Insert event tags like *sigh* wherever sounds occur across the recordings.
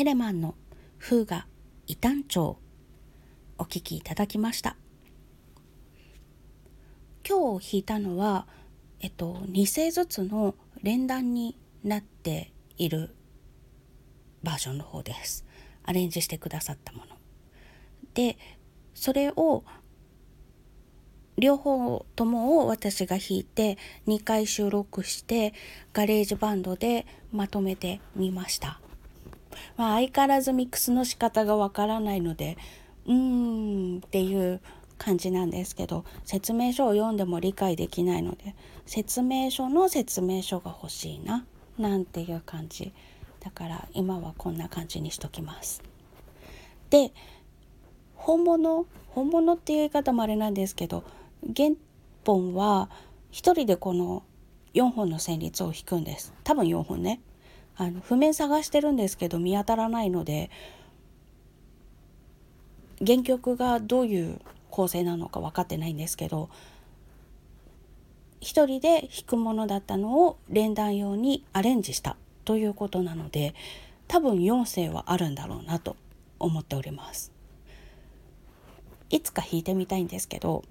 テレマンの風が異端調。お聴きいただきました。今日弾いたのはえっと2声ずつの連弾になっているバージョンの方です。アレンジしてくださったもの。でそれを両方ともを私が弾いて2回収録してガレージバンドでまとめてみました。まあ、相変わらずミックスの仕方がわからないのでうーんっていう感じなんですけど説明書を読んでも理解できないので説明書の説明書が欲しいななんていう感じ。だから今はこんな感じにしときます。で本物本物っていう言い方もあれなんですけど原本は一人でこの4本の旋律を弾くんです。多分4本ね。あの譜面探してるんですけど見当たらないので原曲がどういう構成なのか分かってないんですけど一人で弾くものだったのを連弾用にアレンジしたということなので多分4声はあるんだろうなと思っております。いつか弾いてみたいんですけど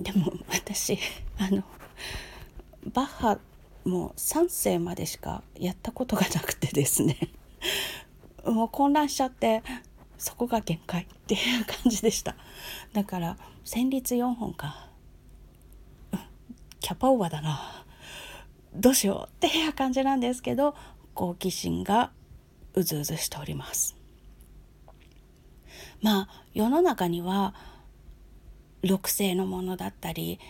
でも私あのバッハもう3世までしかやったことがなくてですね。*laughs* もう混乱しちゃってそこが限界っていう感じでした。だから旋律4本か。キャパオーバーだな。どうしようっていう感じなんですけど好奇心がうずうずしております。まあ世の中には6世のものだったり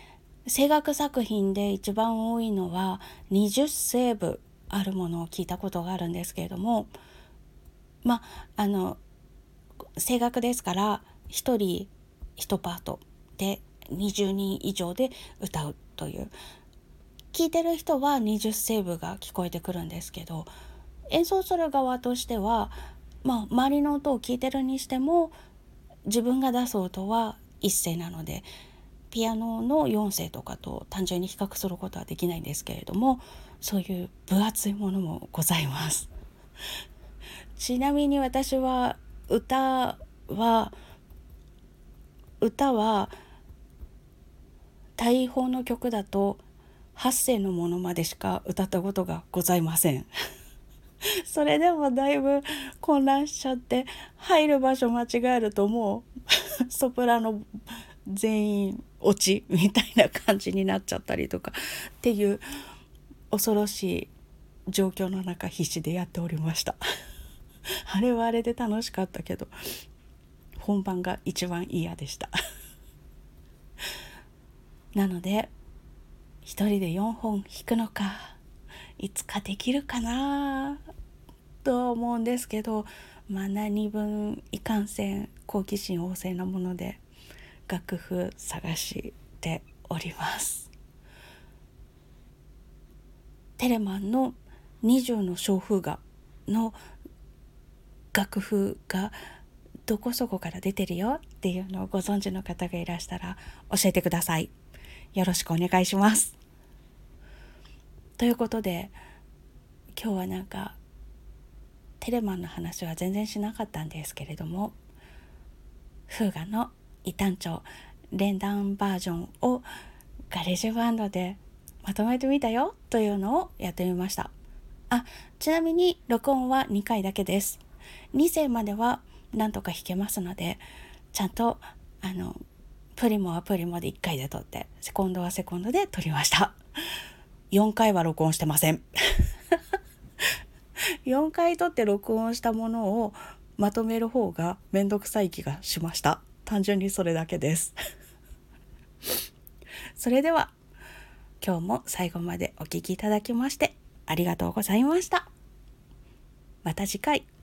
声楽作品で一番多いのは20声部あるものを聞いたことがあるんですけれどもまああの声楽ですから1人1パートで20人以上で歌うという。聞いてる人は20声部が聞こえてくるんですけど演奏する側としては、まあ、周りの音を聞いてるにしても自分が出す音は一声なのでピアノの4声とかと単純に比較することはできないんですけれどもそういう分厚いものもございます。*laughs* ちなみに私は歌は歌は大砲の曲だと8声のものまでしか歌ったことがございません。*laughs* それでもだいぶ混乱しちゃって入る場所間違えるともう *laughs* ソプラノ全員落ちみたいな感じになっちゃったりとかっていう恐ろしい状況の中必死でやっておりました。*laughs* あれはあれで楽しかったけど本番が一番嫌でした。*laughs* なので一人で4本弾くのかいつかできるかなと思うんですけどまあ何分いかんせん好奇心旺盛なもので楽譜探しております。テレマンの20の小風画の楽譜がどこそこから出てるよっていうのをご存知の方がいらしたら教えてください。よろしくお願いします。ということで今日はなんかテレマンの話は全然しなかったんですけれどもフーガのイ短調連弾バージョンをガレージバンドでまとめてみたよというのをやってみました。あちなみに録音は2回だけです。2世まではなんとか弾けますのでちゃんとあのプリモはプリモで1回で撮ってセコンドはセコンドで撮りました。4回は録音してません。*laughs* 4回撮って録音したものをまとめる方がめんどくさい気がしました。単純にそれだけです。*laughs* それでは今日も最後までお聴きいただきましてありがとうございました。また次回。